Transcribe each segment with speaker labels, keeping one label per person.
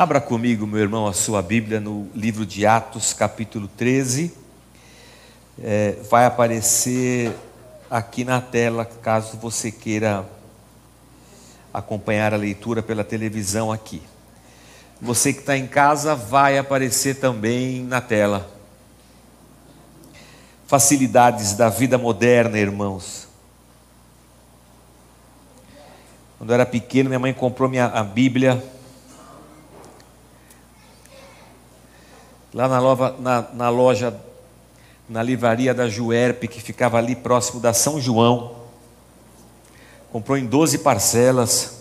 Speaker 1: Abra comigo, meu irmão, a sua Bíblia no livro de Atos, capítulo 13. É, vai aparecer aqui na tela, caso você queira acompanhar a leitura pela televisão aqui. Você que está em casa, vai aparecer também na tela. Facilidades da vida moderna, irmãos. Quando eu era pequeno, minha mãe comprou minha, a Bíblia lá na loja, na, na loja, na livraria da Juerp, que ficava ali próximo da São João. Comprou em 12 parcelas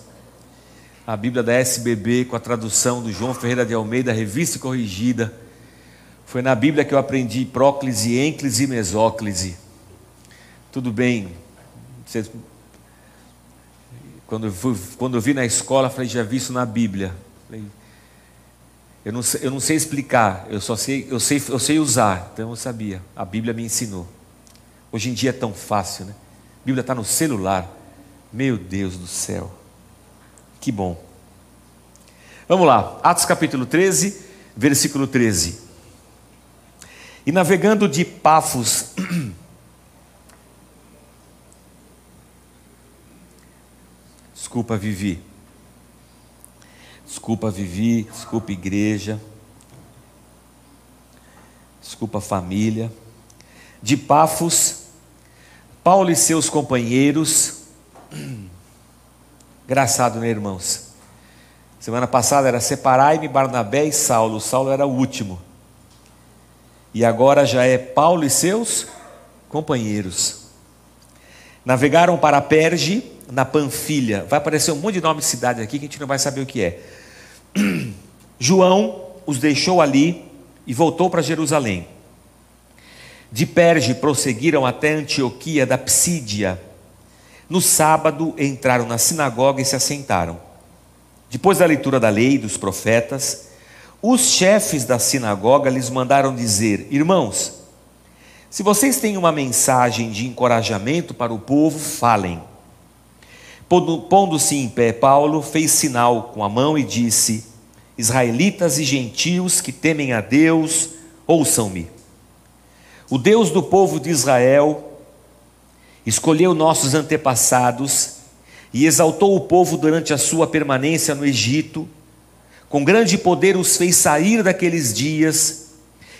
Speaker 1: a Bíblia da SBB com a tradução do João Ferreira de Almeida, revista corrigida. Foi na Bíblia que eu aprendi próclise, ênclise e mesóclise. Tudo bem. Quando eu, fui, quando eu vi na escola, falei, já vi isso na Bíblia. Falei, eu não, eu não sei explicar, eu só sei, eu sei, eu sei usar. Então eu sabia. A Bíblia me ensinou. Hoje em dia é tão fácil, né? A Bíblia está no celular. Meu Deus do céu. Que bom. Vamos lá. Atos capítulo 13, versículo 13. E navegando de Pafos. Desculpa, Vivi. Desculpa, Vivi. Desculpa, igreja. Desculpa, família. De Pafos, Paulo e seus companheiros. Engraçado, né, irmãos? Semana passada era Separai-me, Barnabé e Saulo. Saulo era o último. E agora já é Paulo e seus companheiros. Navegaram para Perge, na Panfilha. Vai aparecer um monte de nome de cidade aqui que a gente não vai saber o que é. João os deixou ali e voltou para Jerusalém. De Perge prosseguiram até Antioquia da Psídia. No sábado entraram na sinagoga e se assentaram. Depois da leitura da lei e dos profetas, os chefes da sinagoga lhes mandaram dizer: Irmãos, se vocês têm uma mensagem de encorajamento para o povo, falem. Pondo-se em pé, Paulo fez sinal com a mão e disse: Israelitas e gentios que temem a Deus, ouçam-me. O Deus do povo de Israel escolheu nossos antepassados e exaltou o povo durante a sua permanência no Egito. Com grande poder os fez sair daqueles dias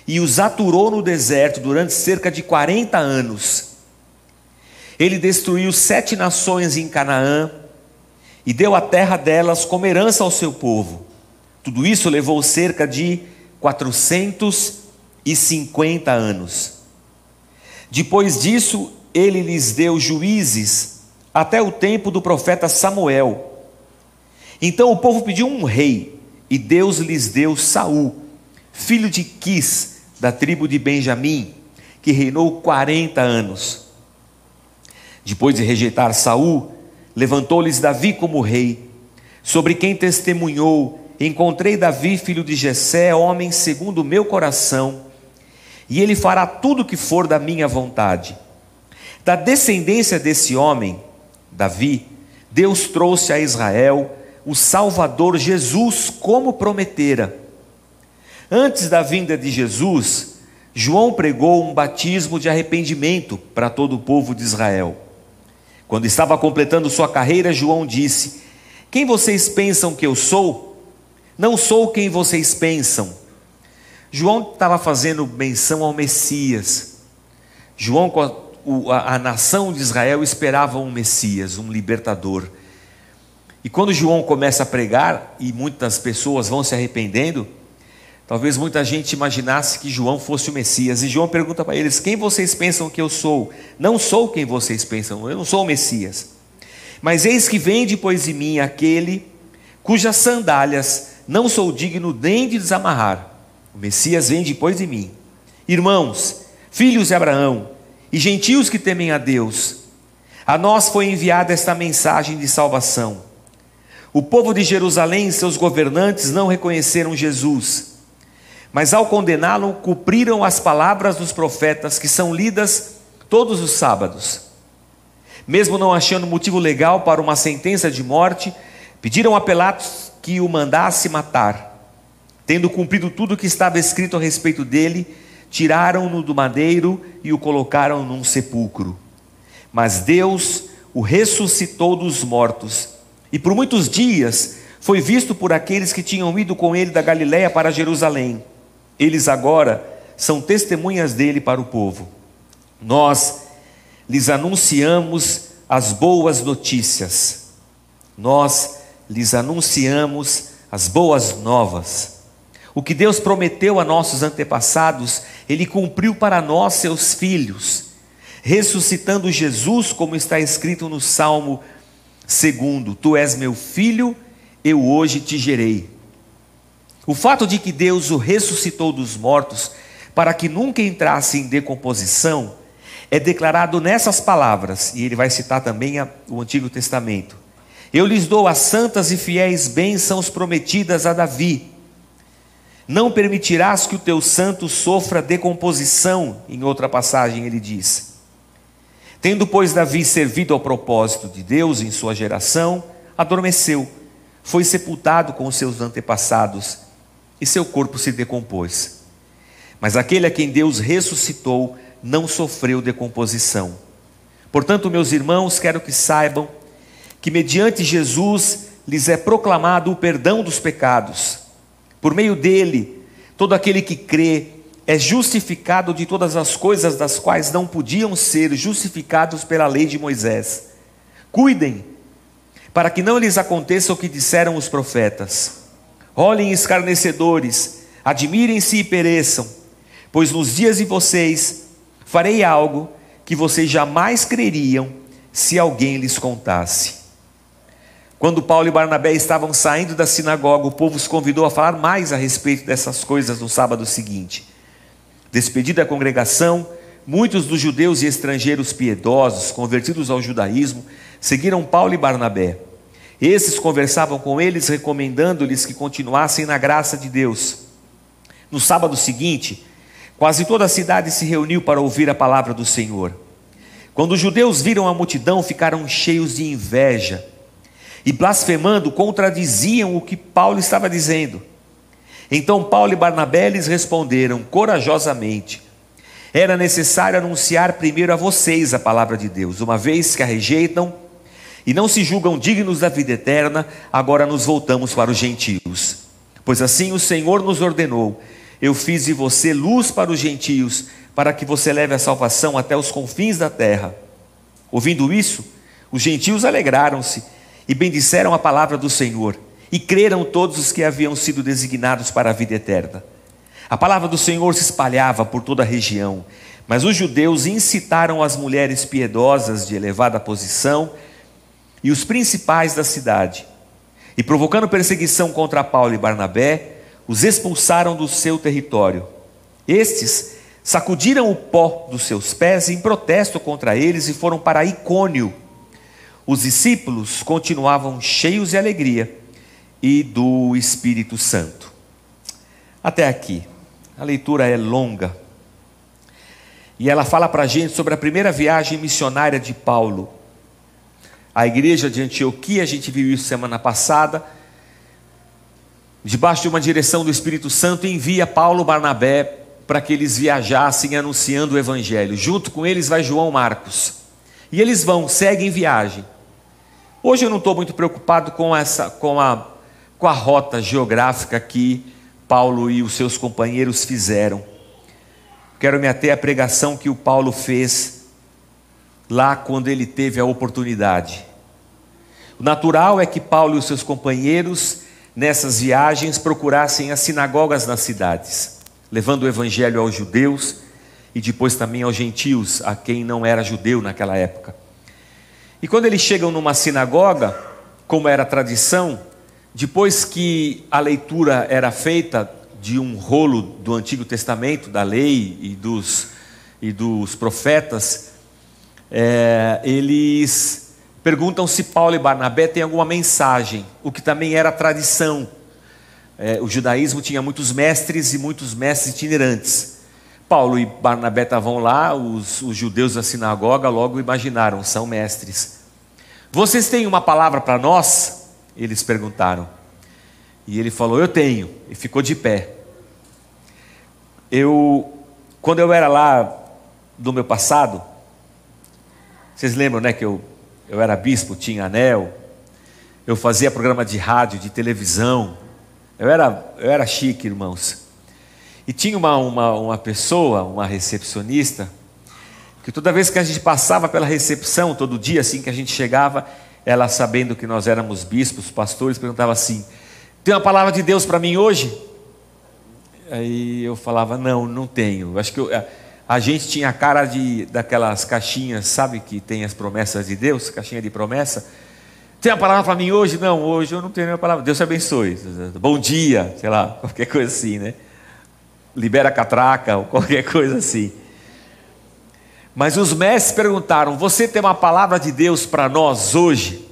Speaker 1: e os aturou no deserto durante cerca de 40 anos ele destruiu sete nações em Canaã e deu a terra delas como herança ao seu povo. Tudo isso levou cerca de 450 anos. Depois disso, ele lhes deu juízes até o tempo do profeta Samuel. Então o povo pediu um rei, e Deus lhes deu Saul, filho de Quis, da tribo de Benjamim, que reinou 40 anos. Depois de rejeitar Saul, levantou-lhes Davi como rei, sobre quem testemunhou: Encontrei Davi, filho de Jessé, homem segundo o meu coração, e ele fará tudo o que for da minha vontade. Da descendência desse homem, Davi, Deus trouxe a Israel o Salvador Jesus, como prometera. Antes da vinda de Jesus, João pregou um batismo de arrependimento para todo o povo de Israel. Quando estava completando sua carreira, João disse: Quem vocês pensam que eu sou? Não sou quem vocês pensam. João estava fazendo menção ao Messias. João, a, a nação de Israel esperava um Messias, um libertador. E quando João começa a pregar, e muitas pessoas vão se arrependendo, Talvez muita gente imaginasse que João fosse o Messias. E João pergunta para eles: Quem vocês pensam que eu sou? Não sou quem vocês pensam, eu não sou o Messias. Mas eis que vem depois de mim aquele cujas sandálias não sou digno nem de desamarrar. O Messias vem depois de mim. Irmãos, filhos de Abraão e gentios que temem a Deus, a nós foi enviada esta mensagem de salvação. O povo de Jerusalém e seus governantes não reconheceram Jesus mas ao condená-lo, cumpriram as palavras dos profetas que são lidas todos os sábados. Mesmo não achando motivo legal para uma sentença de morte, pediram a Pilatos que o mandasse matar. Tendo cumprido tudo o que estava escrito a respeito dele, tiraram-no do madeiro e o colocaram num sepulcro. Mas Deus o ressuscitou dos mortos, e por muitos dias foi visto por aqueles que tinham ido com ele da Galiléia para Jerusalém. Eles agora são testemunhas dele para o povo. Nós lhes anunciamos as boas notícias. Nós lhes anunciamos as boas novas. O que Deus prometeu a nossos antepassados, Ele cumpriu para nós, seus filhos, ressuscitando Jesus, como está escrito no Salmo 2: Tu és meu filho, eu hoje te gerei. O fato de que Deus o ressuscitou dos mortos, para que nunca entrasse em decomposição, é declarado nessas palavras, e ele vai citar também o Antigo Testamento. Eu lhes dou as santas e fiéis bênçãos prometidas a Davi. Não permitirás que o teu santo sofra decomposição, em outra passagem ele diz. Tendo, pois, Davi servido ao propósito de Deus em sua geração, adormeceu, foi sepultado com os seus antepassados, e seu corpo se decompôs. Mas aquele a quem Deus ressuscitou não sofreu decomposição. Portanto, meus irmãos, quero que saibam que mediante Jesus lhes é proclamado o perdão dos pecados. Por meio dele, todo aquele que crê é justificado de todas as coisas das quais não podiam ser justificados pela lei de Moisés. Cuidem, para que não lhes aconteça o que disseram os profetas. Olhem escarnecedores, admirem-se e pereçam, pois nos dias de vocês farei algo que vocês jamais creriam se alguém lhes contasse. Quando Paulo e Barnabé estavam saindo da sinagoga, o povo os convidou a falar mais a respeito dessas coisas no sábado seguinte. Despedida a congregação, muitos dos judeus e estrangeiros piedosos, convertidos ao judaísmo, seguiram Paulo e Barnabé. Esses conversavam com eles, recomendando-lhes que continuassem na graça de Deus. No sábado seguinte, quase toda a cidade se reuniu para ouvir a palavra do Senhor. Quando os judeus viram a multidão, ficaram cheios de inveja e blasfemando contradiziam o que Paulo estava dizendo. Então Paulo e Barnabé lhes responderam corajosamente: Era necessário anunciar primeiro a vocês a palavra de Deus, uma vez que a rejeitam e não se julgam dignos da vida eterna, agora nos voltamos para os gentios. Pois assim o Senhor nos ordenou: Eu fiz de você luz para os gentios, para que você leve a salvação até os confins da terra. Ouvindo isso, os gentios alegraram-se e bendisseram a palavra do Senhor, e creram todos os que haviam sido designados para a vida eterna. A palavra do Senhor se espalhava por toda a região, mas os judeus incitaram as mulheres piedosas de elevada posição e os principais da cidade, e provocando perseguição contra Paulo e Barnabé, os expulsaram do seu território. Estes sacudiram o pó dos seus pés em protesto contra eles e foram para Icônio os discípulos continuavam cheios de alegria e do Espírito Santo. Até aqui. A leitura é longa. E ela fala para a gente sobre a primeira viagem missionária de Paulo. A igreja de Antioquia, a gente viu isso semana passada, debaixo de uma direção do Espírito Santo, envia Paulo Barnabé para que eles viajassem anunciando o Evangelho. Junto com eles vai João Marcos. E eles vão, seguem viagem. Hoje eu não estou muito preocupado com, essa, com, a, com a rota geográfica que Paulo e os seus companheiros fizeram. Quero me ater à pregação que o Paulo fez lá quando ele teve a oportunidade. O natural é que Paulo e os seus companheiros, nessas viagens, procurassem as sinagogas nas cidades, levando o evangelho aos judeus e depois também aos gentios, a quem não era judeu naquela época. E quando eles chegam numa sinagoga, como era tradição, depois que a leitura era feita de um rolo do Antigo Testamento, da lei e dos, e dos profetas, é, eles perguntam se Paulo e Barnabé têm alguma mensagem, o que também era tradição. É, o judaísmo tinha muitos mestres e muitos mestres itinerantes. Paulo e Barnabé estavam lá, os, os judeus da sinagoga logo imaginaram, são mestres. Vocês têm uma palavra para nós? Eles perguntaram. E ele falou: Eu tenho. E ficou de pé. Eu, quando eu era lá do meu passado, vocês lembram, né, que eu, eu era bispo, tinha anel, eu fazia programa de rádio, de televisão, eu era, eu era chique, irmãos. E tinha uma, uma, uma pessoa, uma recepcionista, que toda vez que a gente passava pela recepção, todo dia assim que a gente chegava, ela sabendo que nós éramos bispos, pastores, perguntava assim: Tem uma palavra de Deus para mim hoje? Aí eu falava: Não, não tenho. Acho que eu, a gente tinha a cara de daquelas caixinhas, sabe que tem as promessas de Deus, caixinha de promessa. Tem a palavra para mim hoje? Não, hoje eu não tenho nenhuma palavra. Deus te abençoe. Bom dia, sei lá, qualquer coisa assim, né? Libera a catraca, ou qualquer coisa assim. Mas os mestres perguntaram: Você tem uma palavra de Deus para nós hoje?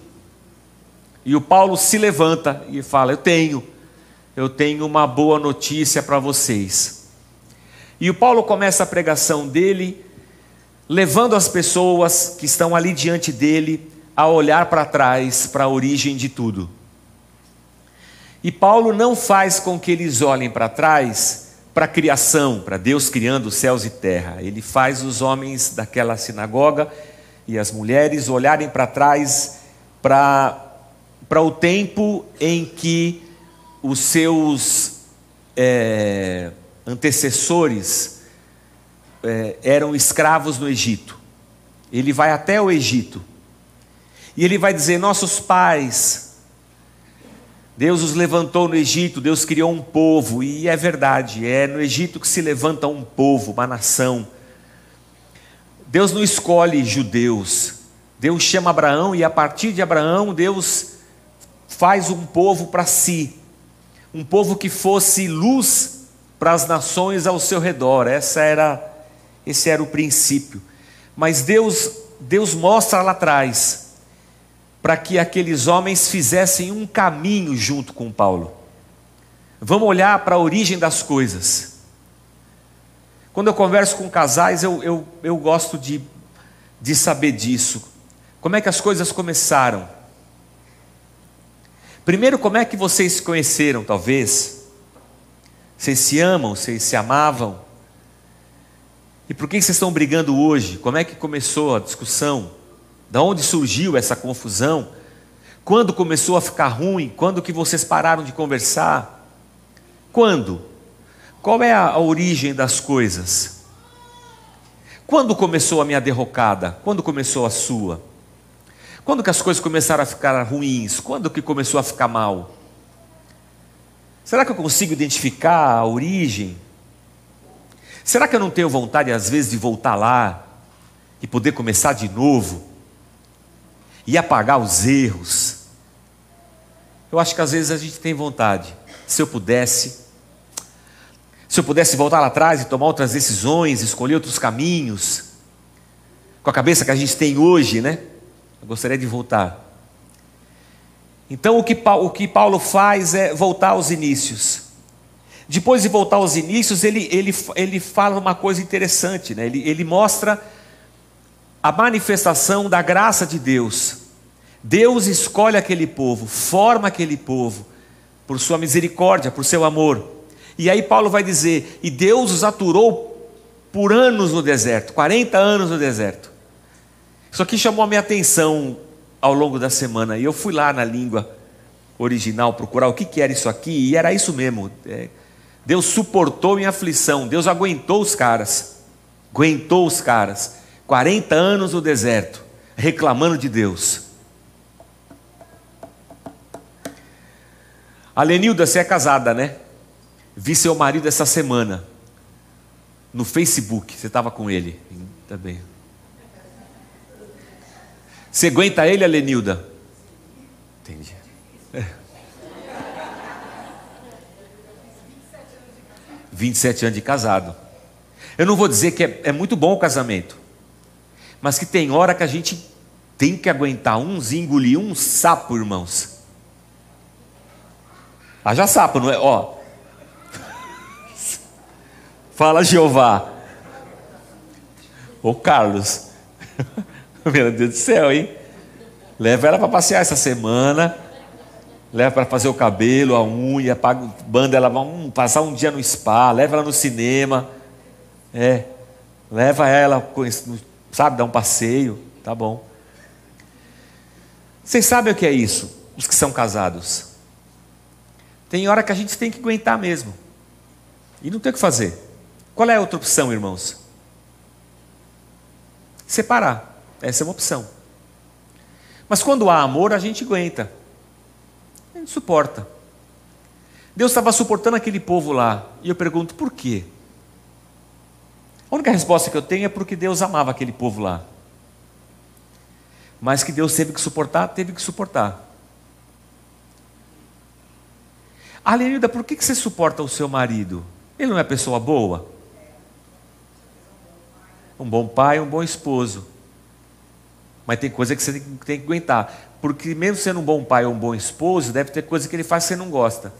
Speaker 1: E o Paulo se levanta e fala: Eu tenho, eu tenho uma boa notícia para vocês. E o Paulo começa a pregação dele, levando as pessoas que estão ali diante dele a olhar para trás, para a origem de tudo. E Paulo não faz com que eles olhem para trás para a criação, para Deus criando céus e terra. Ele faz os homens daquela sinagoga e as mulheres olharem para trás para, para o tempo em que os seus. É, antecessores é, eram escravos no Egito. Ele vai até o Egito e ele vai dizer: Nossos pais, Deus os levantou no Egito, Deus criou um povo, e é verdade, é no Egito que se levanta um povo, uma nação. Deus não escolhe judeus, Deus chama Abraão e a partir de Abraão, Deus faz um povo para si, um povo que fosse luz para as nações ao seu redor. Essa era esse era o princípio. Mas Deus Deus mostra lá atrás para que aqueles homens fizessem um caminho junto com Paulo. Vamos olhar para a origem das coisas. Quando eu converso com casais, eu, eu, eu gosto de, de saber disso. Como é que as coisas começaram? Primeiro, como é que vocês se conheceram, talvez? Vocês se amam, vocês se amavam. E por que vocês estão brigando hoje? Como é que começou a discussão? Da onde surgiu essa confusão? Quando começou a ficar ruim? Quando que vocês pararam de conversar? Quando? Qual é a, a origem das coisas? Quando começou a minha derrocada? Quando começou a sua? Quando que as coisas começaram a ficar ruins? Quando que começou a ficar mal? Será que eu consigo identificar a origem? Será que eu não tenho vontade, às vezes, de voltar lá e poder começar de novo e apagar os erros? Eu acho que às vezes a gente tem vontade. Se eu pudesse, se eu pudesse voltar lá atrás e tomar outras decisões, escolher outros caminhos, com a cabeça que a gente tem hoje, né? Eu gostaria de voltar. Então o que, o que Paulo faz é voltar aos inícios. Depois de voltar aos inícios, ele, ele, ele fala uma coisa interessante, né? ele, ele mostra a manifestação da graça de Deus. Deus escolhe aquele povo, forma aquele povo, por sua misericórdia, por seu amor. E aí Paulo vai dizer: e Deus os aturou por anos no deserto 40 anos no deserto. Isso aqui chamou a minha atenção ao longo da semana. E eu fui lá na língua original procurar o que, que era isso aqui, e era isso mesmo. É, Deus suportou em aflição, Deus aguentou os caras, aguentou os caras, 40 anos no deserto, reclamando de Deus. A Lenilda, você é casada, né? Vi seu marido essa semana no Facebook, você estava com ele. Tá você aguenta ele, Alenilda? Entendi. É. 27 anos de casado. Eu não vou dizer que é, é muito bom o casamento, mas que tem hora que a gente tem que aguentar uns e engolir um sapo, irmãos. Haja sapo, não é? Ó. Fala Jeová. Ô Carlos. Meu Deus do céu, hein? Leva ela para passear essa semana. leva para fazer o cabelo, a unha, paga, banda ela um, passar um dia no spa, leva ela no cinema, é, leva ela, sabe, dar um passeio, tá bom. Vocês sabem o que é isso, os que são casados? Tem hora que a gente tem que aguentar mesmo, e não tem o que fazer. Qual é a outra opção, irmãos? Separar, essa é uma opção. Mas quando há amor, a gente aguenta gente suporta. Deus estava suportando aquele povo lá. E eu pergunto, por quê? A única resposta que eu tenho é porque Deus amava aquele povo lá. Mas que Deus teve que suportar, teve que suportar. Alenilda, por que você suporta o seu marido? Ele não é pessoa boa? Um bom pai, um bom esposo. Mas tem coisa que você tem que aguentar. Porque mesmo sendo um bom pai ou um bom esposo, deve ter coisa que ele faz que você não gosta.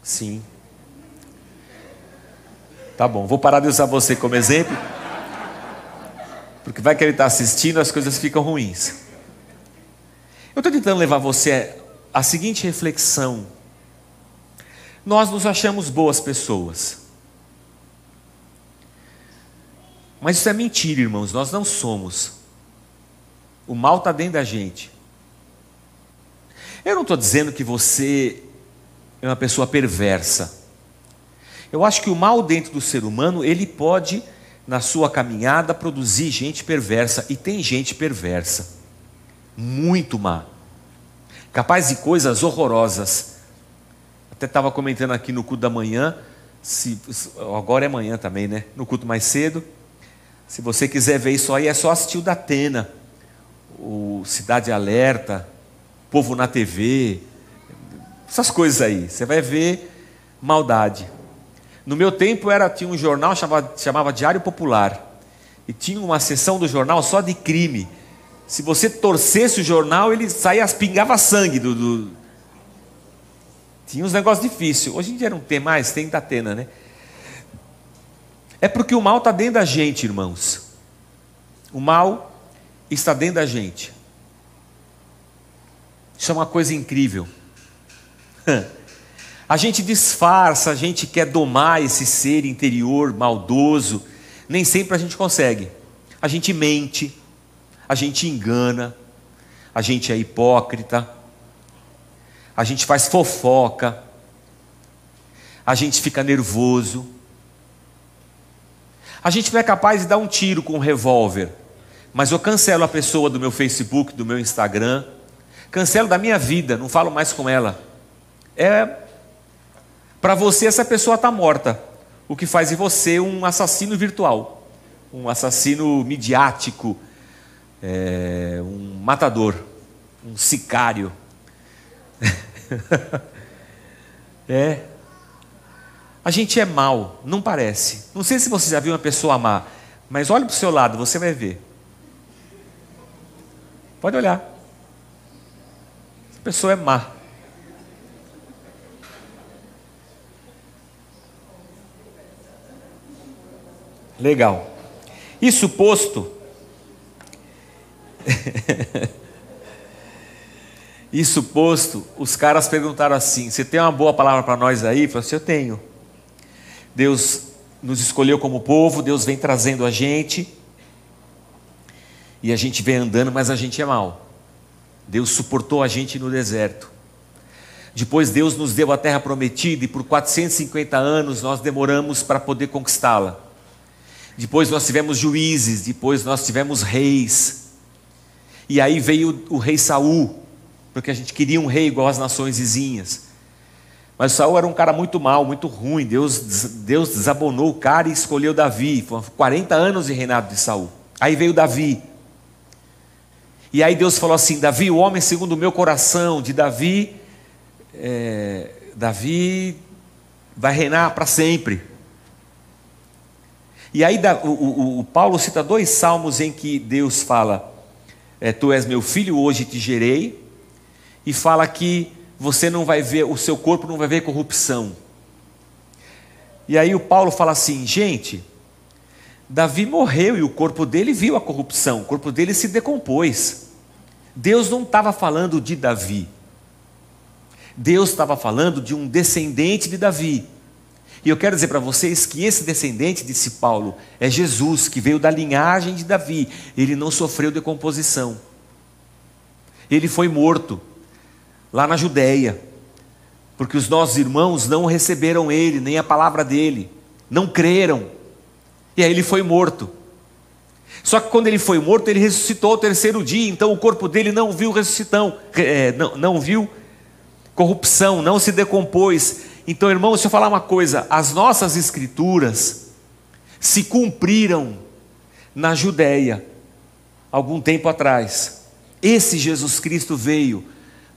Speaker 1: Sim. Tá bom, vou parar de usar você como exemplo. Porque vai que ele está assistindo, as coisas ficam ruins. Eu estou tentando levar você à seguinte reflexão. Nós nos achamos boas pessoas. Mas isso é mentira, irmãos, nós não somos. O mal está dentro da gente. Eu não estou dizendo que você é uma pessoa perversa. Eu acho que o mal dentro do ser humano, ele pode, na sua caminhada, produzir gente perversa. E tem gente perversa. Muito má. Capaz de coisas horrorosas. Até estava comentando aqui no culto da manhã. Se, agora é manhã também, né? No culto mais cedo. Se você quiser ver isso aí, é só assistir o da Atena. O Cidade Alerta povo na TV, essas coisas aí. Você vai ver maldade. No meu tempo era tinha um jornal chamava, chamava Diário Popular e tinha uma seção do jornal só de crime. Se você torcesse o jornal, ele saía, pingava sangue do, do... Tinha uns negócios difíceis. Hoje em dia não tem mais, tem da Atena, né? É porque o mal está dentro da gente, irmãos. O mal está dentro da gente. Isso é uma coisa incrível. A gente disfarça, a gente quer domar esse ser interior maldoso, nem sempre a gente consegue. A gente mente, a gente engana, a gente é hipócrita, a gente faz fofoca, a gente fica nervoso. A gente não é capaz de dar um tiro com um revólver, mas eu cancelo a pessoa do meu Facebook, do meu Instagram, Cancelo da minha vida, não falo mais com ela. É para você essa pessoa está morta, o que faz de você um assassino virtual, um assassino midiático, é, um matador, um sicário. é. A gente é mal, não parece. Não sei se você já viu uma pessoa má, mas olhe para o seu lado, você vai ver. Pode olhar pessoa é má. Legal. Isso posto. Isso posto, os caras perguntaram assim: Você tem uma boa palavra para nós aí? Eu falei assim: Eu tenho. Deus nos escolheu como povo, Deus vem trazendo a gente, e a gente vem andando, mas a gente é mal. Deus suportou a gente no deserto. Depois Deus nos deu a terra prometida e por 450 anos nós demoramos para poder conquistá-la. Depois nós tivemos juízes, depois nós tivemos reis. E aí veio o, rei Saul, porque a gente queria um rei igual às nações vizinhas. Mas Saul era um cara muito mau, muito ruim. Deus, Deus desabonou o cara e escolheu Davi. Foram 40 anos de reinado de Saul. Aí veio Davi. E aí Deus falou assim: Davi, o homem segundo o meu coração, de Davi, é, Davi vai reinar para sempre. E aí o, o, o, Paulo cita dois salmos em que Deus fala: é, Tu és meu filho, hoje te gerei, e fala que você não vai ver, o seu corpo não vai ver corrupção. E aí o Paulo fala assim: gente, Davi morreu e o corpo dele viu a corrupção, o corpo dele se decompôs. Deus não estava falando de Davi. Deus estava falando de um descendente de Davi. E eu quero dizer para vocês que esse descendente, disse Paulo, é Jesus, que veio da linhagem de Davi. Ele não sofreu decomposição. Ele foi morto lá na Judéia, porque os nossos irmãos não receberam ele, nem a palavra dele, não creram. E aí ele foi morto. Só que quando ele foi morto, ele ressuscitou ao terceiro dia, então o corpo dele não viu ressuscitão, é, não, não viu corrupção, não se decompôs. Então, irmão, deixa eu falar uma coisa: as nossas escrituras se cumpriram na Judéia, algum tempo atrás. Esse Jesus Cristo veio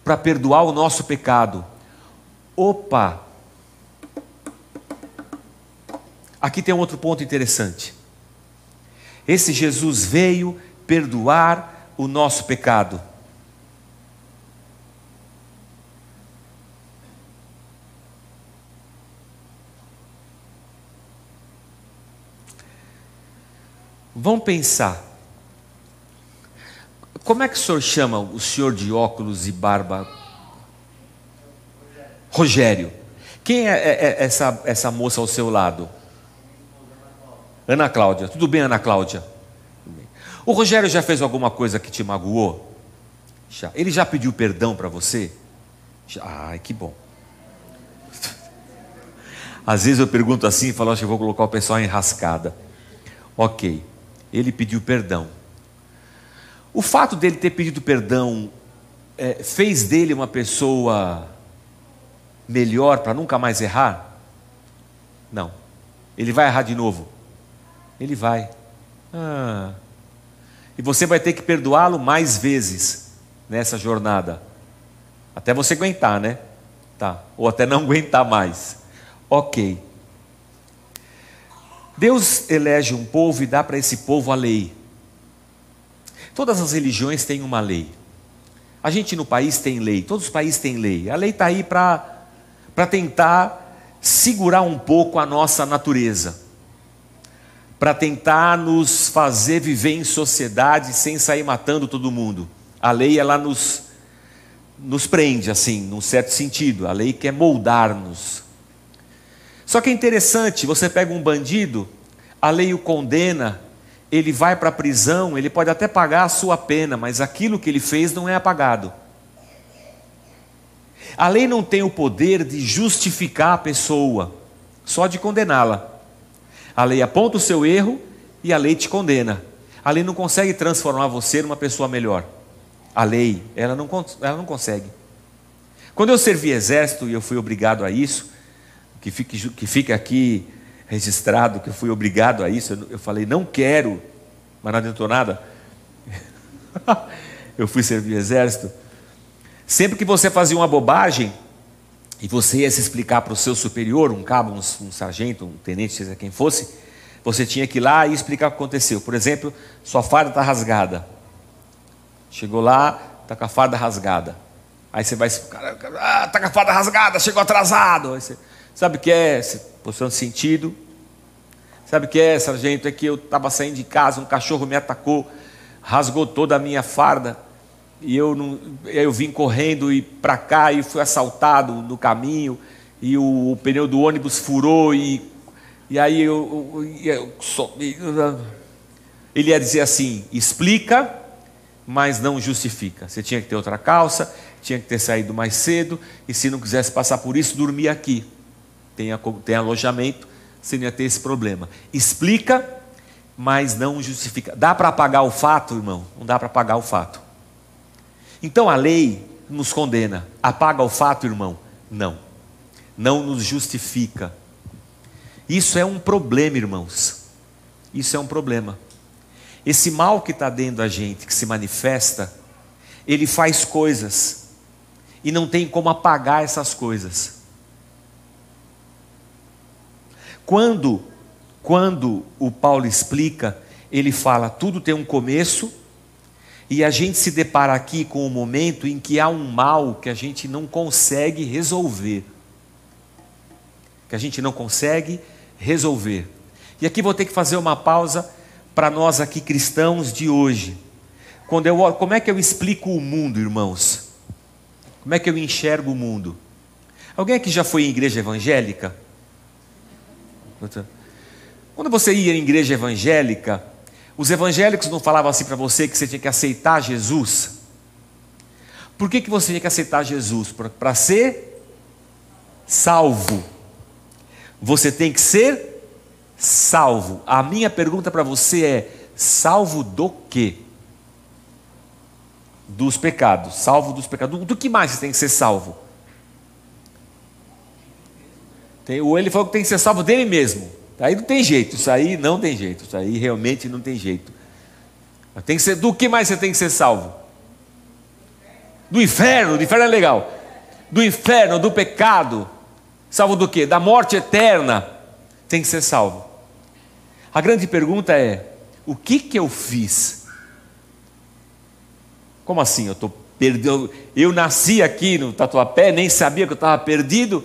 Speaker 1: para perdoar o nosso pecado. Opa! Aqui tem um outro ponto interessante. Esse Jesus veio perdoar o nosso pecado. Vamos pensar. Como é que o senhor chama o senhor de óculos e barba? Rogério. Quem é, é, é essa, essa moça ao seu lado? Ana Cláudia. Tudo bem, Ana Cláudia? O Rogério já fez alguma coisa que te magoou? Já. Ele já pediu perdão para você? Já. Ai, que bom. Às vezes eu pergunto assim e falo, acho que vou colocar o pessoal em rascada. Ok ele pediu perdão. O fato dele ter pedido perdão é, fez dele uma pessoa melhor para nunca mais errar? Não. Ele vai errar de novo? Ele vai. Ah. E você vai ter que perdoá-lo mais vezes nessa jornada. Até você aguentar, né? Tá. Ou até não aguentar mais. Ok. Deus elege um povo e dá para esse povo a lei. Todas as religiões têm uma lei. A gente no país tem lei, todos os países têm lei. A lei está aí para tentar segurar um pouco a nossa natureza, para tentar nos fazer viver em sociedade sem sair matando todo mundo. A lei, ela nos, nos prende, assim, num certo sentido. A lei quer moldar-nos, só que é interessante, você pega um bandido, a lei o condena, ele vai para a prisão, ele pode até pagar a sua pena, mas aquilo que ele fez não é apagado. A lei não tem o poder de justificar a pessoa, só de condená-la. A lei aponta o seu erro e a lei te condena. A lei não consegue transformar você numa pessoa melhor. A lei, ela não, ela não consegue. Quando eu servi exército e eu fui obrigado a isso, que fique, que fique aqui registrado que eu fui obrigado a isso. Eu, eu falei, não quero, mas não adiantou nada. eu fui servir exército. Sempre que você fazia uma bobagem e você ia se explicar para o seu superior, um cabo, um, um sargento, um tenente, seja quem fosse, você tinha que ir lá e explicar o que aconteceu. Por exemplo, sua farda está rasgada. Chegou lá, está com a farda rasgada. Aí você vai, ah, está com a farda rasgada, chegou atrasado. Aí você, Sabe o que é posição de sentido? Sabe o que é, sargento? É que eu estava saindo de casa, um cachorro me atacou, rasgou toda a minha farda, e eu, não, eu vim correndo e para cá e fui assaltado no caminho, e o, o pneu do ônibus furou, e, e aí eu, eu, eu, ele ia dizer assim: explica, mas não justifica. Você tinha que ter outra calça, tinha que ter saído mais cedo, e se não quisesse passar por isso, dormir aqui tem, tem alojamento, você não ia ter esse problema. Explica, mas não justifica. Dá para apagar o fato, irmão? Não dá para apagar o fato. Então a lei nos condena. Apaga o fato, irmão? Não. Não nos justifica. Isso é um problema, irmãos. Isso é um problema. Esse mal que está dentro da gente, que se manifesta, ele faz coisas e não tem como apagar essas coisas. Quando, quando o Paulo explica, ele fala: tudo tem um começo, e a gente se depara aqui com um momento em que há um mal que a gente não consegue resolver. Que a gente não consegue resolver. E aqui vou ter que fazer uma pausa para nós aqui cristãos de hoje. Quando eu, como é que eu explico o mundo, irmãos? Como é que eu enxergo o mundo? Alguém aqui já foi em igreja evangélica? Quando você ia em igreja evangélica, os evangélicos não falavam assim para você que você tinha que aceitar Jesus? Por que, que você tinha que aceitar Jesus? Para ser salvo. Você tem que ser salvo. A minha pergunta para você é: salvo do quê? Dos pecados. Salvo dos pecados. Do, que mais você tem que ser salvo? Tem, ele falou que tem que ser salvo dele mesmo. Aí não tem jeito, isso aí não tem jeito, isso aí realmente não tem jeito. Tem que ser, do que mais você tem que ser salvo? Do inferno, do inferno é legal. Do inferno, do pecado. Salvo do que? Da morte eterna. Tem que ser salvo. A grande pergunta é: o que que eu fiz? Como assim? Eu estou perdido. Eu nasci aqui no Tatuapé, nem sabia que eu estava perdido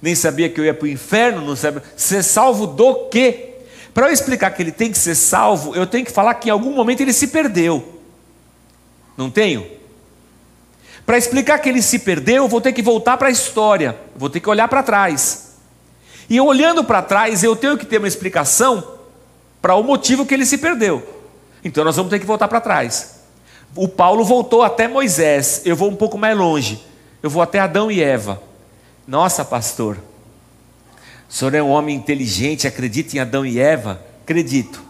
Speaker 1: nem sabia que eu ia para o inferno, não sabia. Ser salvo do quê? Para eu explicar que ele tem que ser salvo, eu tenho que falar que em algum momento ele se perdeu. Não tenho? Para explicar que ele se perdeu, eu vou ter que voltar para a história, vou ter que olhar para trás. E olhando para trás, eu tenho que ter uma explicação para o motivo que ele se perdeu. Então nós vamos ter que voltar para trás. O Paulo voltou até Moisés, eu vou um pouco mais longe. Eu vou até Adão e Eva. Nossa, pastor, o senhor é um homem inteligente, acredita em Adão e Eva? Acredito.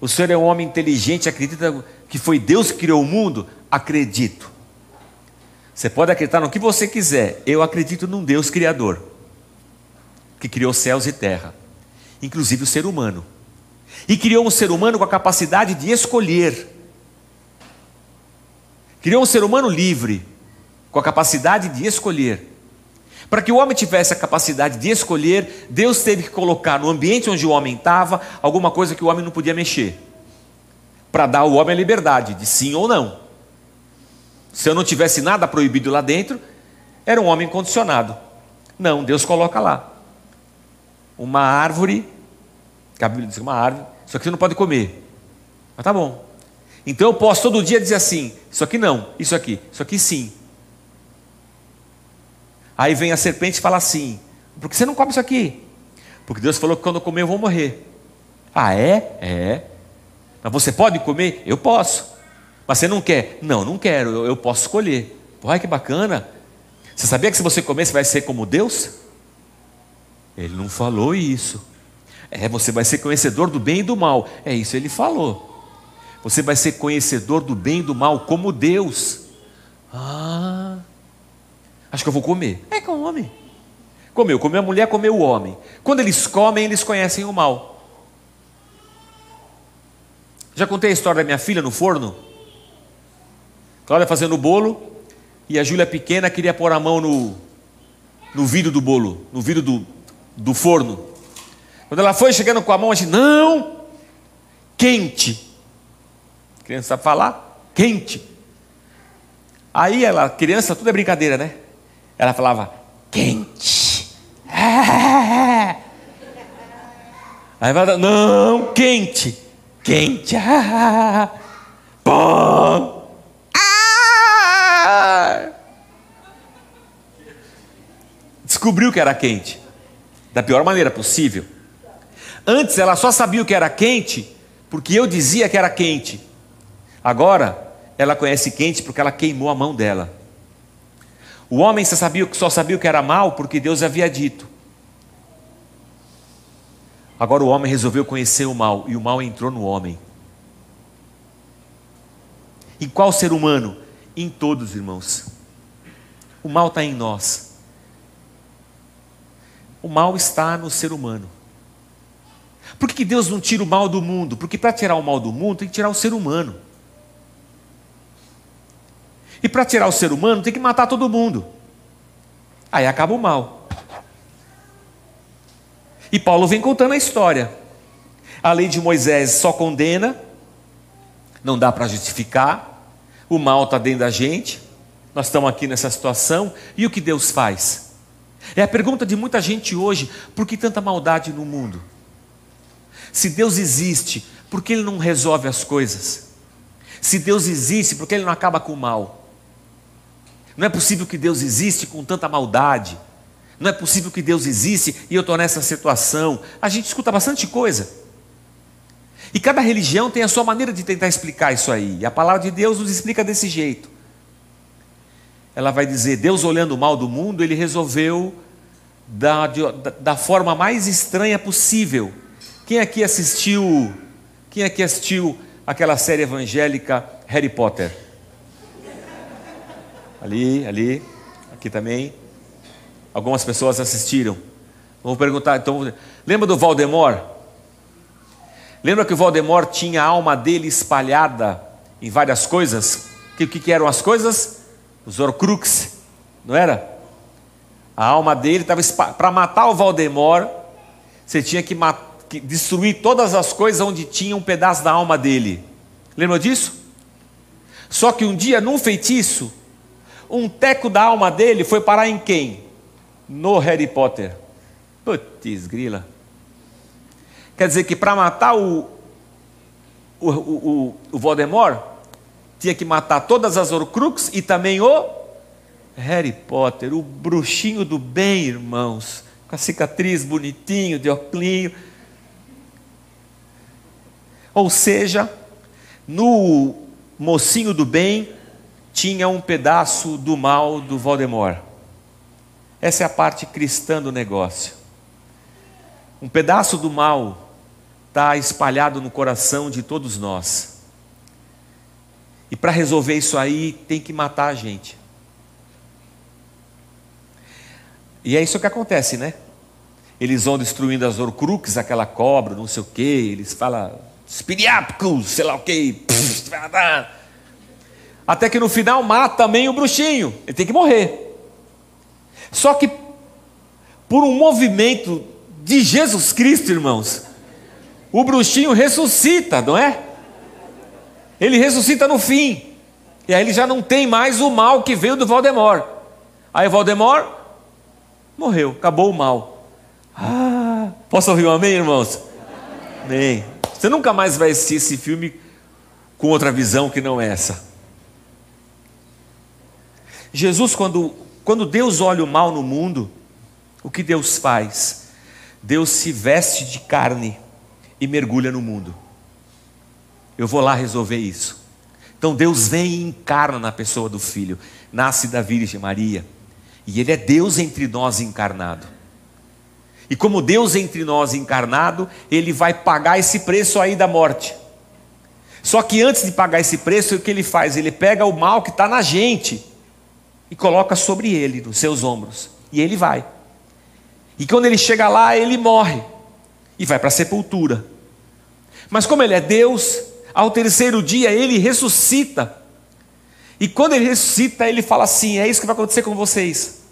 Speaker 1: O senhor é um homem inteligente, acredita que foi Deus que criou o mundo? Acredito. Você pode acreditar no que você quiser, eu acredito num Deus Criador, que criou céus e terra, inclusive o ser humano. E criou um ser humano com a capacidade de escolher. Criou um ser humano livre, com a capacidade de escolher. Para que o homem tivesse a capacidade de escolher, Deus teve que colocar no ambiente onde o homem estava alguma coisa que o homem não podia mexer. Para dar ao homem a liberdade de sim ou não. Se eu não tivesse nada proibido lá dentro, era um homem condicionado. Não, Deus coloca lá. Uma árvore, que a Bíblia diz uma árvore, isso aqui você não pode comer. Mas tá bom. Então eu posso todo dia dizer assim: isso aqui não, isso aqui, isso aqui sim. Aí vem a serpente e fala assim: por que você não come isso aqui? Porque Deus falou que quando eu comer eu vou morrer. Ah, é? É. Mas você pode comer? Eu posso. Mas você não quer? Não, não quero, eu, posso escolher. Olha que bacana. Você sabia que se você comer você vai ser como Deus? Ele não falou isso. É, você vai ser conhecedor do bem e do mal. É isso ele falou. Você vai ser conhecedor do bem e do mal como Deus. Ah. Acho que eu vou comer. É, come. Comeu, comeu a mulher, comeu o homem. Quando eles comem, eles conhecem o mal. Já contei a história da minha filha no forno? Cláudia fazendo o bolo e a Júlia pequena queria pôr a mão no, no vidro do bolo, no vidro do, do forno. Quando ela foi chegando com a mão, gente, não, quente. A criança sabe falar? Quente. Aí ela, criança, tudo é brincadeira, né? Ela falava, quente. Aí vai não, quente. Quente. Bom. Descobriu que era quente. Da pior maneira possível. Antes ela só sabia o que era quente porque eu dizia que era quente. Agora ela conhece quente porque ela queimou a mão dela. O homem só sabia, só sabia que era mal porque Deus havia dito. Agora o homem resolveu conhecer o mal e o mal entrou no homem. Em qual ser humano? Em todos, irmãos. O mal está em nós. O mal está no ser humano. Por que Deus não tira o mal do mundo? Porque para tirar o mal do mundo tem que tirar o ser humano. E para tirar o ser humano tem que matar todo mundo. Aí acaba o mal. E Paulo vem contando a história. A lei de Moisés só condena, não dá para justificar. O mal está dentro da gente. Nós estamos aqui nessa situação. E o que Deus faz? É a pergunta de muita gente hoje: por que tanta maldade no mundo? Se Deus existe, por que Ele não resolve as coisas? Se Deus existe, por que Ele não acaba com o mal? Não é possível que Deus existe com tanta maldade. Não é possível que Deus existe e eu estou nessa situação. A gente escuta bastante coisa. E cada religião tem a sua maneira de tentar explicar isso aí. E a palavra de Deus nos explica desse jeito. Ela vai dizer: Deus olhando o mal do mundo, ele resolveu da, da, forma mais estranha possível. Quem aqui assistiu? Quem aqui assistiu aquela série evangélica Harry Potter? Ali, ali, aqui também. Algumas pessoas assistiram. Vamos perguntar, então, lembra do Valdemort? Lembra que o Valdemort tinha a alma dele espalhada em várias coisas? O que, que, eram as coisas? Os Horcrux, não era? A alma dele estava para matar o Valdemort, você tinha que, que destruir todas as coisas onde tinha um pedaço da alma dele. Lembra disso? Só que um dia, num feitiço, um teco da alma dele foi parar em quem? No Harry Potter. Putz, grila. Quer dizer que para matar o, o, o, o, Voldemort, tinha que matar todas as Horcrux e também o Harry Potter, o bruxinho do bem, irmãos, com a cicatriz bonitinho, de óculos. Ou seja, no mocinho do bem tinha um pedaço do mal do Voldemort. Essa é a parte cristã do negócio. Um pedaço do mal está espalhado no coração de todos nós. E para resolver isso aí, tem que matar a gente. E é isso que acontece, né? Eles vão destruindo as Horcruxes, aquela cobra, não sei o quê, eles falam, Spiriapcus, sei lá o quê, até que no final mata também o bruxinho, ele tem que morrer. Só que, por um movimento de Jesus Cristo, irmãos, o bruxinho ressuscita, não é? Ele ressuscita no fim. E aí ele já não tem mais o mal que veio do Valdemort. Aí o Valdemort morreu, acabou o mal. Ah, posso ouvir um amém, irmãos? Amém. Você nunca mais vai assistir esse filme com outra visão que não essa. Jesus, quando, quando Deus olha o mal no mundo, o que Deus faz? Deus se veste de carne e mergulha no mundo. Eu vou lá resolver isso. Então Deus vem e encarna na pessoa do filho, nasce da Virgem Maria, e Ele é Deus entre nós encarnado. E como Deus entre nós encarnado, Ele vai pagar esse preço aí da morte. Só que antes de pagar esse preço, o que Ele faz? Ele pega o mal que está na gente e coloca sobre Ele, nos seus ombros, e Ele vai. E quando Ele chega lá, Ele morre e vai para a sepultura. Mas como ele é Deus, ao terceiro dia ele ressuscita. E quando ele ressuscita, ele fala assim: é isso que vai acontecer com vocês.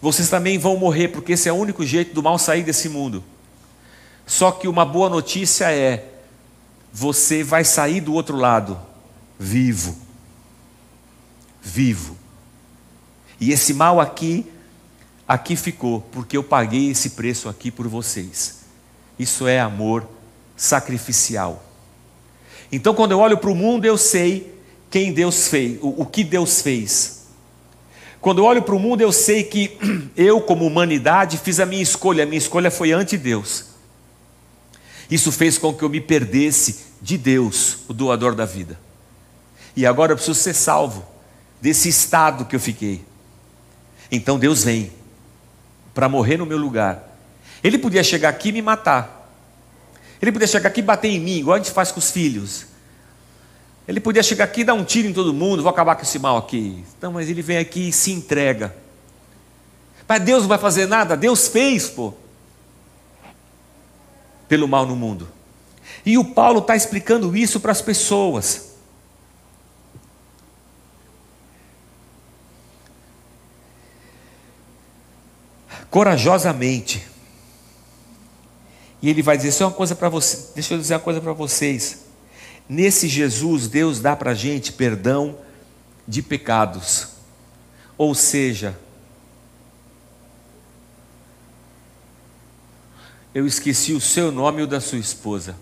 Speaker 1: Vocês também vão morrer, porque esse é o único jeito do mal sair desse mundo. Só que uma boa notícia é: você vai sair do outro lado, vivo. Vivo. E esse mal aqui aqui ficou, porque eu paguei esse preço aqui por vocês. Isso é amor sacrificial. Então, quando eu olho para o mundo, eu sei quem Deus fez, o, o que Deus fez. Quando eu olho para o mundo, eu sei que eu, como humanidade, fiz a minha escolha, a minha escolha foi ante Deus. Isso fez com que eu me perdesse de Deus, o doador da vida. E agora eu preciso ser salvo desse estado que eu fiquei. Então Deus vem para morrer no meu lugar. Ele podia chegar aqui e me matar. Ele podia chegar aqui e bater em mim, igual a gente faz com os filhos. Ele podia chegar aqui e dar um tiro em todo mundo, vou acabar com esse mal aqui. Não, mas ele vem aqui e se entrega. Mas Deus não vai fazer nada, Deus fez, pô. Pelo mal no mundo. E o Paulo está explicando isso para as pessoas. Corajosamente. E ele vai dizer: Isso é uma coisa para você. Deixa eu dizer uma coisa para vocês. Nesse Jesus, Deus dá para a gente perdão de pecados. Ou seja, eu esqueci o seu nome e o da sua esposa.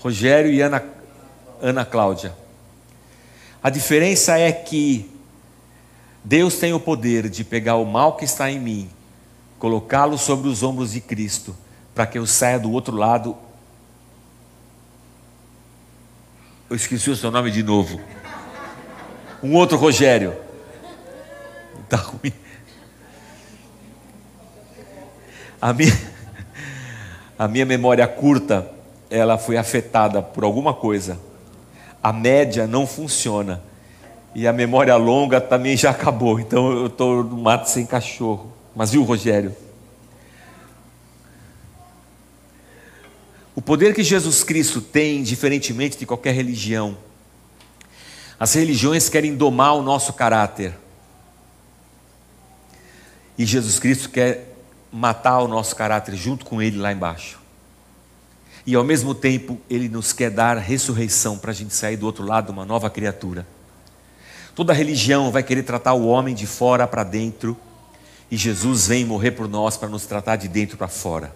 Speaker 1: Rogério e Ana, Ana Cláudia. A diferença é que Deus tem o poder de pegar o mal que está em mim, colocá-lo sobre os ombros de Cristo, para que eu saia do outro lado. Eu esqueci o seu nome de novo. Um outro Rogério. Está ruim. A minha, a minha memória curta, ela foi afetada por alguma coisa. A média não funciona. E a memória longa também já acabou. Então eu estou no mato sem cachorro. Mas viu, Rogério? O poder que Jesus Cristo tem, diferentemente de qualquer religião, as religiões querem domar o nosso caráter. E Jesus Cristo quer matar o nosso caráter junto com Ele lá embaixo. E ao mesmo tempo, Ele nos quer dar ressurreição para a gente sair do outro lado uma nova criatura. Toda religião vai querer tratar o homem de fora para dentro, e Jesus vem morrer por nós para nos tratar de dentro para fora.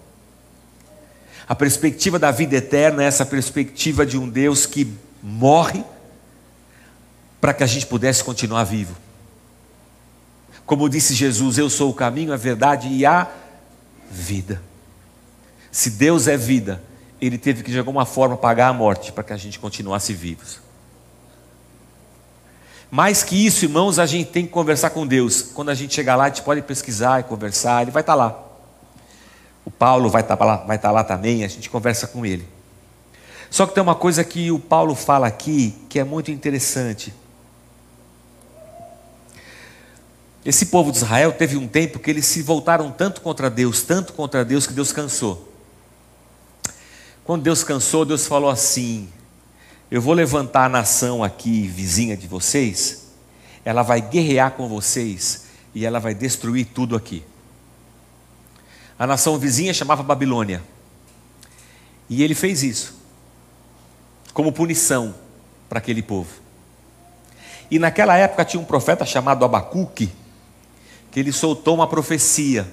Speaker 1: A perspectiva da vida eterna é essa perspectiva de um Deus que morre para que a gente pudesse continuar vivo. Como disse Jesus, eu sou o caminho, a verdade e a vida. Se Deus é vida, ele teve que de alguma forma pagar a morte para que a gente continuasse vivos. Mais que isso, irmãos, a gente tem que conversar com Deus. Quando a gente chegar lá, a gente pode pesquisar e conversar, ele vai estar lá. O Paulo vai estar lá, vai estar lá também, a gente conversa com ele. Só que tem uma coisa que o Paulo fala aqui que é muito interessante. Esse povo de Israel teve um tempo que eles se voltaram tanto contra Deus, tanto contra Deus, que Deus cansou. Quando Deus cansou, Deus falou assim: Eu vou levantar a nação aqui, vizinha de vocês, ela vai guerrear com vocês e ela vai destruir tudo aqui. A nação vizinha chamava Babilônia. E ele fez isso, como punição para aquele povo. E naquela época tinha um profeta chamado Abacuque, que ele soltou uma profecia.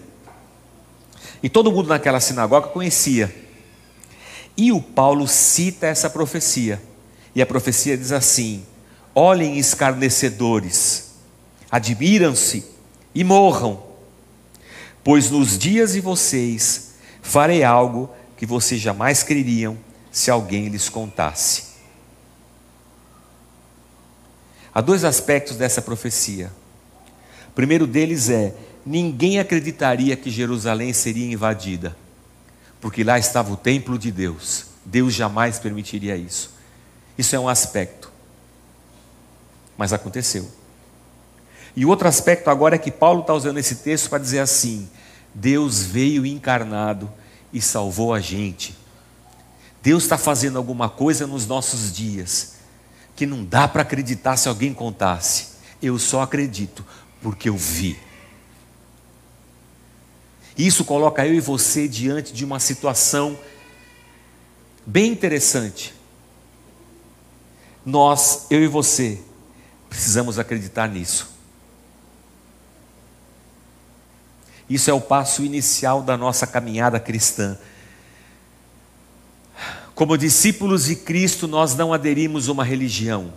Speaker 1: E todo mundo naquela sinagoga conhecia. E o Paulo cita essa profecia. E a profecia diz assim: Olhem, escarnecedores, admiram-se e morram, pois nos dias de vocês farei algo que vocês jamais creriam se alguém lhes contasse. Há dois aspectos dessa profecia. O primeiro deles é: ninguém acreditaria que Jerusalém seria invadida, porque lá estava o templo de Deus. Deus jamais permitiria isso. Isso é um aspecto. Mas aconteceu. E outro aspecto agora é que Paulo está usando esse texto para dizer assim: Deus veio encarnado e salvou a gente. Deus está fazendo alguma coisa nos nossos dias que não dá para acreditar se alguém contasse. Eu só acredito porque eu vi. Isso coloca eu e você diante de uma situação bem interessante. Nós, eu e você, precisamos acreditar nisso. Isso é o passo inicial da nossa caminhada cristã. Como discípulos de Cristo, nós não aderimos a uma religião.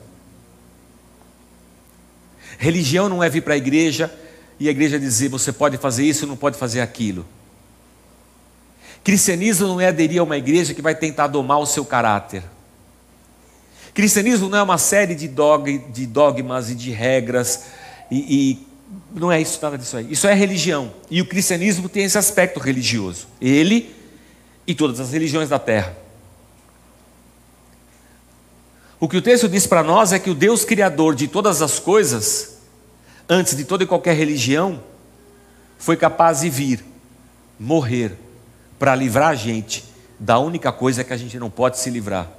Speaker 1: Religião não é vir para a igreja e a igreja dizer você pode fazer isso, não pode fazer aquilo. Cristianismo não é aderir a uma igreja que vai tentar domar o seu caráter. Cristianismo não é uma série de, dog, de dogmas e de regras e, e não é isso nada disso aí. Isso é religião e o cristianismo tem esse aspecto religioso. Ele e todas as religiões da terra. O que o texto diz para nós é que o Deus Criador de todas as coisas, antes de toda e qualquer religião, foi capaz de vir, morrer, para livrar a gente da única coisa que a gente não pode se livrar: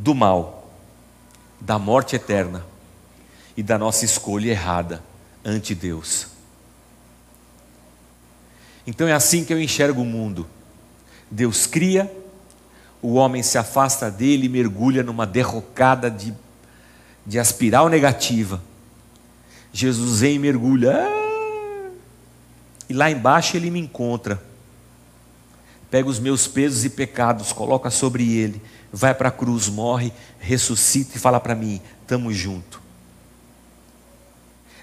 Speaker 1: do mal, da morte eterna e da nossa escolha errada ante Deus. Então é assim que eu enxergo o mundo. Deus cria, o homem se afasta dele e mergulha numa derrocada de, de aspiral negativa. Jesus vem e mergulha. Ah! E lá embaixo ele me encontra, pega os meus pesos e pecados, coloca sobre ele, vai para a cruz, morre, ressuscita e fala para mim: estamos junto.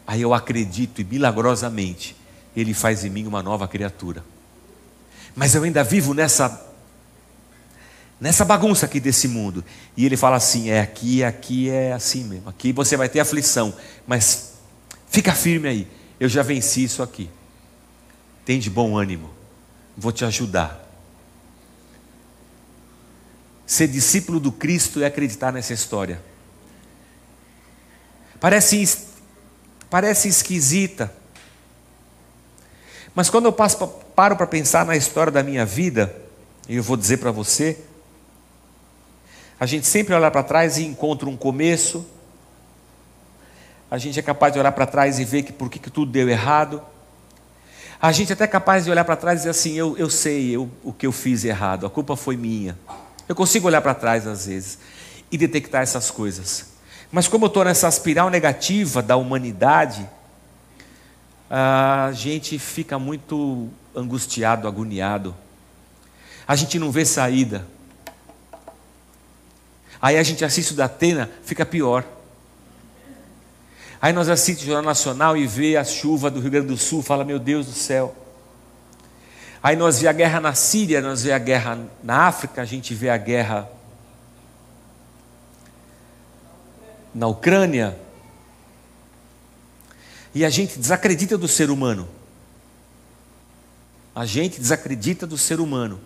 Speaker 1: Aí eu acredito e milagrosamente ele faz em mim uma nova criatura. Mas eu ainda vivo nessa nessa bagunça aqui desse mundo. E ele fala assim: é aqui, aqui é assim mesmo. Aqui você vai ter aflição, mas fica firme aí. Eu já venci isso aqui. Tem de bom ânimo. Vou te ajudar. Ser discípulo do Cristo é acreditar nessa história. Parece, parece esquisita. Mas quando eu passo, paro para pensar na história da minha vida, e eu vou dizer para você, a gente sempre olha para trás e encontra um começo, a gente é capaz de olhar para trás e ver que por que, que tudo deu errado. A gente é até capaz de olhar para trás e dizer assim: eu, eu sei eu, o que eu fiz errado, a culpa foi minha. Eu consigo olhar para trás às vezes e detectar essas coisas. Mas como eu estou nessa espiral negativa da humanidade, a gente fica muito angustiado, agoniado. A gente não vê saída. Aí a gente assiste o da Atena, fica pior. Aí nós assistimos o Jornal Nacional e vê a chuva do Rio Grande do Sul, fala, meu Deus do céu. Aí nós vê a guerra na Síria, nós vê a guerra na África, a gente vê a guerra na Ucrânia. E a gente desacredita do ser humano. A gente desacredita do ser humano.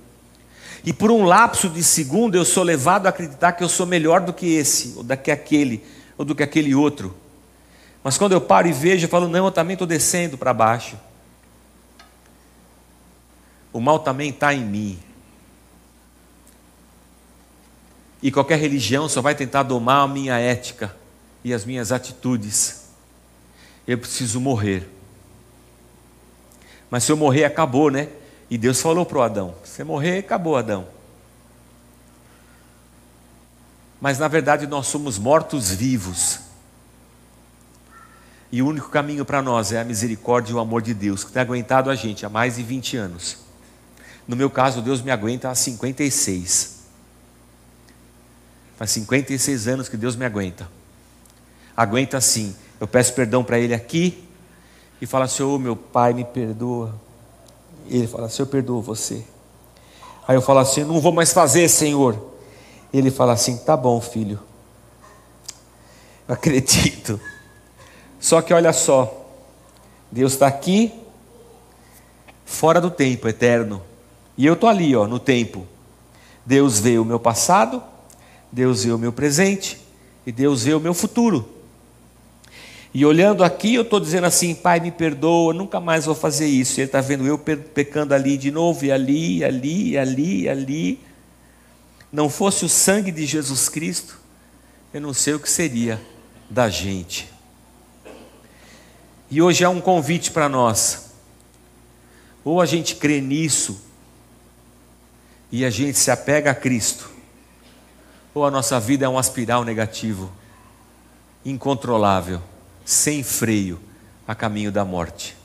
Speaker 1: E por um lapso de segundo eu sou levado a acreditar que eu sou melhor do que esse, ou do que aquele, ou do que aquele outro. Mas quando eu paro e vejo, eu falo, não, eu também estou descendo para baixo. O mal também está em mim. E qualquer religião só vai tentar domar a minha ética e as minhas atitudes. Eu preciso morrer. Mas se eu morrer, acabou, né? E Deus falou para o Adão: se morrer, acabou, Adão. Mas na verdade nós somos mortos vivos. E o único caminho para nós é a misericórdia e o amor de Deus, que tem aguentado a gente há mais de 20 anos. No meu caso, Deus me aguenta há 56. Faz 56 anos que Deus me aguenta. Aguenta sim. Eu peço perdão para Ele aqui e falo assim: oh, meu Pai, me perdoa. Ele fala assim: Eu perdoo você. Aí eu falo assim: Não vou mais fazer, Senhor. Ele fala assim: Tá bom, filho. Eu acredito. Só que olha só, Deus está aqui, fora do tempo eterno. E eu estou ali, ó, no tempo. Deus vê o meu passado, Deus vê o meu presente e Deus vê o meu futuro. E olhando aqui, eu estou dizendo assim: Pai, me perdoa, nunca mais vou fazer isso. E Ele está vendo eu pecando ali de novo, e ali, ali, ali, ali. Não fosse o sangue de Jesus Cristo, eu não sei o que seria da gente. E hoje há um convite para nós. Ou a gente crê nisso e a gente se apega a Cristo, ou a nossa vida é um aspiral negativo, incontrolável sem freio a caminho da morte.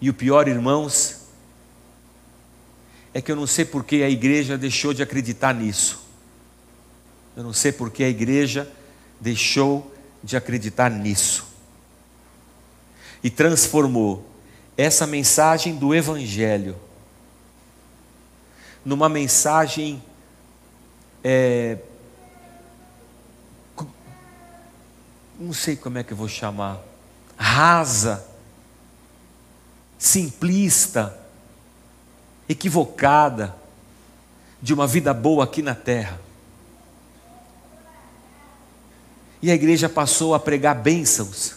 Speaker 1: E o pior, irmãos, é que eu não sei por que a igreja deixou de acreditar nisso. Eu não sei por que a igreja deixou de acreditar nisso. E transformou essa mensagem do Evangelho numa mensagem é, não sei como é que eu vou chamar, rasa, simplista, equivocada de uma vida boa aqui na terra. E a igreja passou a pregar bênçãos.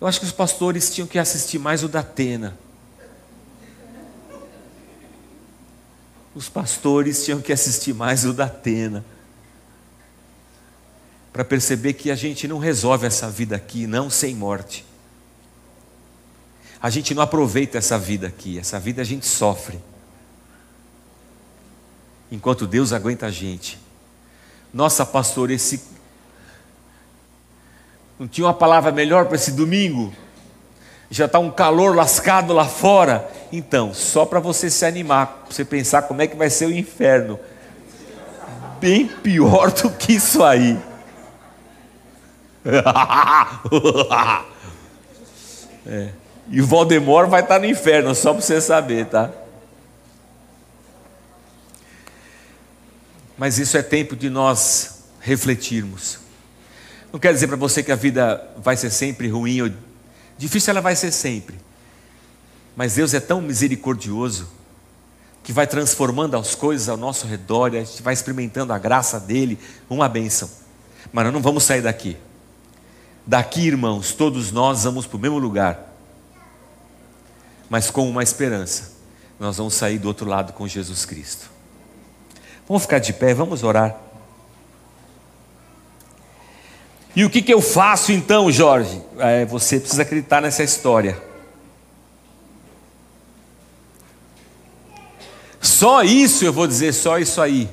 Speaker 1: Eu acho que os pastores tinham que assistir mais o da Atena. Os pastores tinham que assistir mais o da Atena para perceber que a gente não resolve essa vida aqui, não sem morte. A gente não aproveita essa vida aqui, essa vida a gente sofre. Enquanto Deus aguenta a gente. Nossa, pastor, esse. Não tinha uma palavra melhor para esse domingo? já está um calor lascado lá fora. Então, só para você se animar, você pensar como é que vai ser o inferno. Bem pior do que isso aí. é. E o Valdemoro vai estar tá no inferno, só para você saber, tá? Mas isso é tempo de nós refletirmos. Não quer dizer para você que a vida vai ser sempre ruim ou difícil, ela vai ser sempre. Mas Deus é tão misericordioso que vai transformando as coisas ao nosso redor e a gente vai experimentando a graça dele, uma bênção. Mas nós não vamos sair daqui. Daqui, irmãos, todos nós vamos para o mesmo lugar, mas com uma esperança: nós vamos sair do outro lado com Jesus Cristo. Vamos ficar de pé, vamos orar. E o que, que eu faço então, Jorge? É, você precisa acreditar nessa história. Só isso eu vou dizer, só isso aí.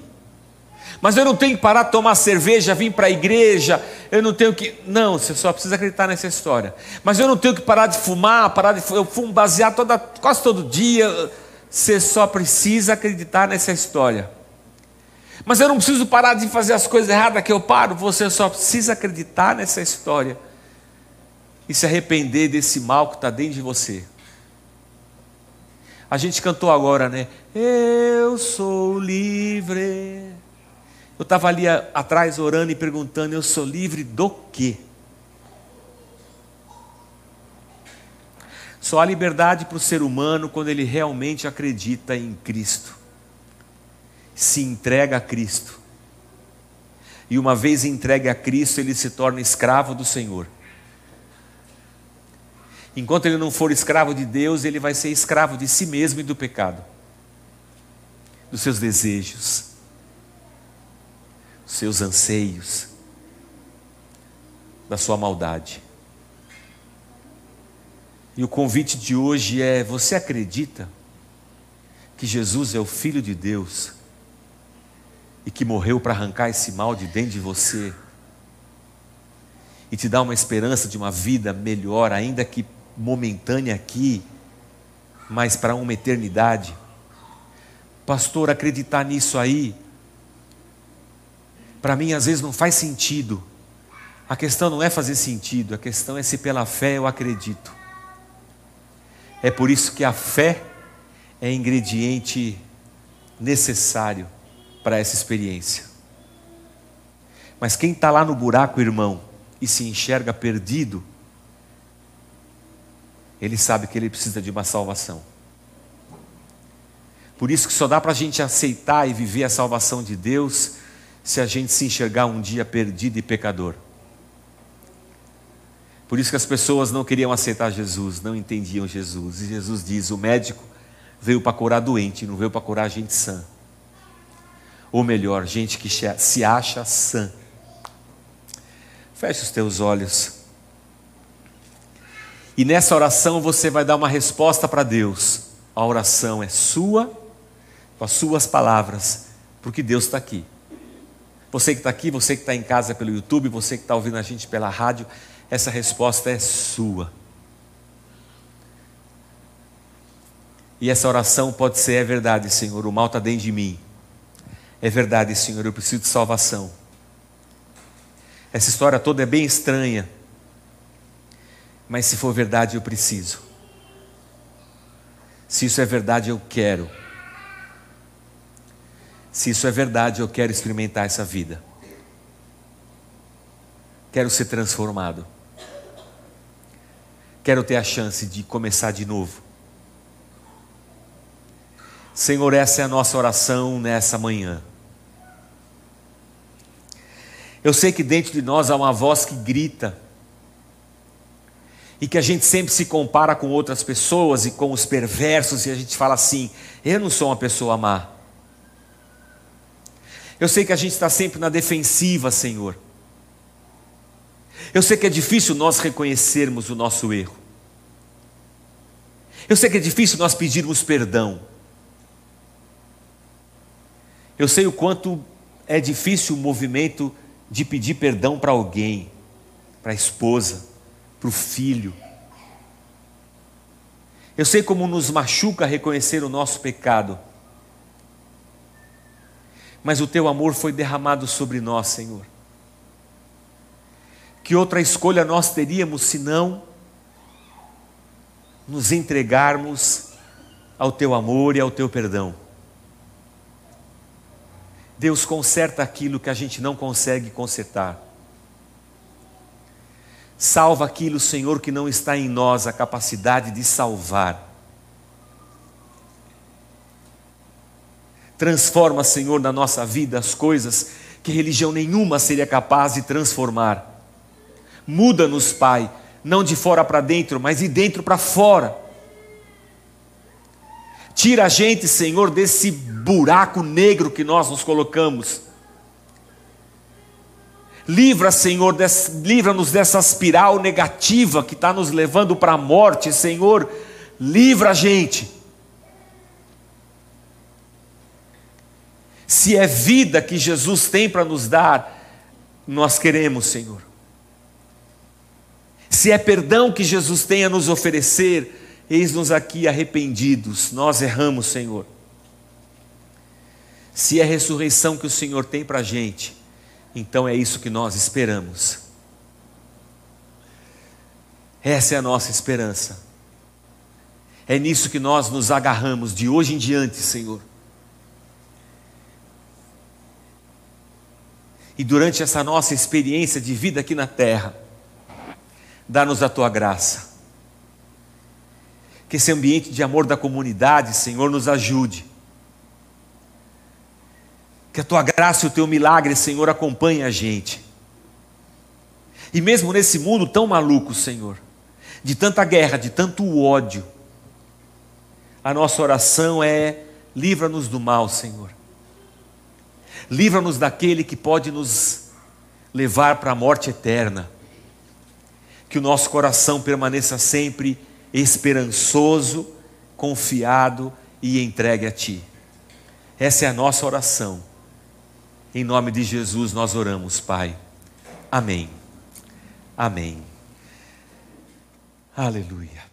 Speaker 1: Mas eu não tenho que parar de tomar cerveja, vir para a igreja, eu não tenho que. Não, você só precisa acreditar nessa história. Mas eu não tenho que parar de fumar, parar de. Eu fumo baseado toda, quase todo dia. Você só precisa acreditar nessa história. Mas eu não preciso parar de fazer as coisas erradas que eu paro, você só precisa acreditar nessa história e se arrepender desse mal que está dentro de você. A gente cantou agora, né? Eu sou livre. Eu estava ali atrás orando e perguntando: eu sou livre do quê? Só há liberdade para o ser humano quando ele realmente acredita em Cristo se entrega a Cristo. E uma vez entregue a Cristo, ele se torna escravo do Senhor. Enquanto ele não for escravo de Deus, ele vai ser escravo de si mesmo e do pecado, dos seus desejos, dos seus anseios, da sua maldade. E o convite de hoje é: você acredita que Jesus é o Filho de Deus? e que morreu para arrancar esse mal de dentro de você e te dar uma esperança de uma vida melhor, ainda que momentânea aqui, mas para uma eternidade. Pastor, acreditar nisso aí, para mim às vezes não faz sentido. A questão não é fazer sentido, a questão é se pela fé eu acredito. É por isso que a fé é ingrediente necessário para essa experiência. Mas quem está lá no buraco, irmão, e se enxerga perdido, ele sabe que ele precisa de uma salvação. Por isso que só dá para a gente aceitar e viver a salvação de Deus se a gente se enxergar um dia perdido e pecador. Por isso que as pessoas não queriam aceitar Jesus, não entendiam Jesus. E Jesus diz: o médico veio para curar doente, não veio para curar gente sã ou melhor, gente que se acha sã. Feche os teus olhos. E nessa oração você vai dar uma resposta para Deus. A oração é sua, com as suas palavras, porque Deus está aqui. Você que está aqui, você que está em casa pelo YouTube, você que está ouvindo a gente pela rádio, essa resposta é sua. E essa oração pode ser: é verdade, Senhor, o mal está dentro de mim é verdade, Senhor, eu preciso de salvação. Essa história toda é bem estranha, mas se for verdade, eu preciso. Se isso é verdade, eu quero. Se isso é verdade, eu quero experimentar essa vida. Quero ser transformado. Quero ter a chance de começar de novo. Senhor, essa é a nossa oração nessa manhã. Eu sei que dentro de nós há uma voz que grita, e que a gente sempre se compara com outras pessoas e com os perversos, e a gente fala assim: eu não sou uma pessoa má. Eu sei que a gente está sempre na defensiva, Senhor. Eu sei que é difícil nós reconhecermos o nosso erro. Eu sei que é difícil nós pedirmos perdão. Eu sei o quanto é difícil o movimento de pedir perdão para alguém, para a esposa, para o filho. Eu sei como nos machuca reconhecer o nosso pecado. Mas o teu amor foi derramado sobre nós, Senhor. Que outra escolha nós teríamos senão nos entregarmos ao teu amor e ao teu perdão? Deus conserta aquilo que a gente não consegue consertar. Salva aquilo, Senhor, que não está em nós a capacidade de salvar. Transforma, Senhor, na nossa vida as coisas que religião nenhuma seria capaz de transformar. Muda-nos, Pai, não de fora para dentro, mas de dentro para fora. Tira a gente, Senhor, desse buraco negro que nós nos colocamos. Livra, Senhor, livra-nos dessa espiral negativa que está nos levando para a morte, Senhor. Livra a gente. Se é vida que Jesus tem para nos dar, nós queremos, Senhor. Se é perdão que Jesus tem a nos oferecer, Eis-nos aqui arrependidos, nós erramos, Senhor. Se é ressurreição que o Senhor tem para a gente, então é isso que nós esperamos. Essa é a nossa esperança. É nisso que nós nos agarramos de hoje em diante, Senhor. E durante essa nossa experiência de vida aqui na terra, dá-nos a tua graça que esse ambiente de amor da comunidade, Senhor, nos ajude. Que a tua graça e o teu milagre, Senhor, acompanhem a gente. E mesmo nesse mundo tão maluco, Senhor, de tanta guerra, de tanto ódio, a nossa oração é: livra-nos do mal, Senhor. Livra-nos daquele que pode nos levar para a morte eterna. Que o nosso coração permaneça sempre esperançoso, confiado e entregue a Ti. Essa é a nossa oração. Em nome de Jesus nós oramos, Pai. Amém. Amém. Aleluia.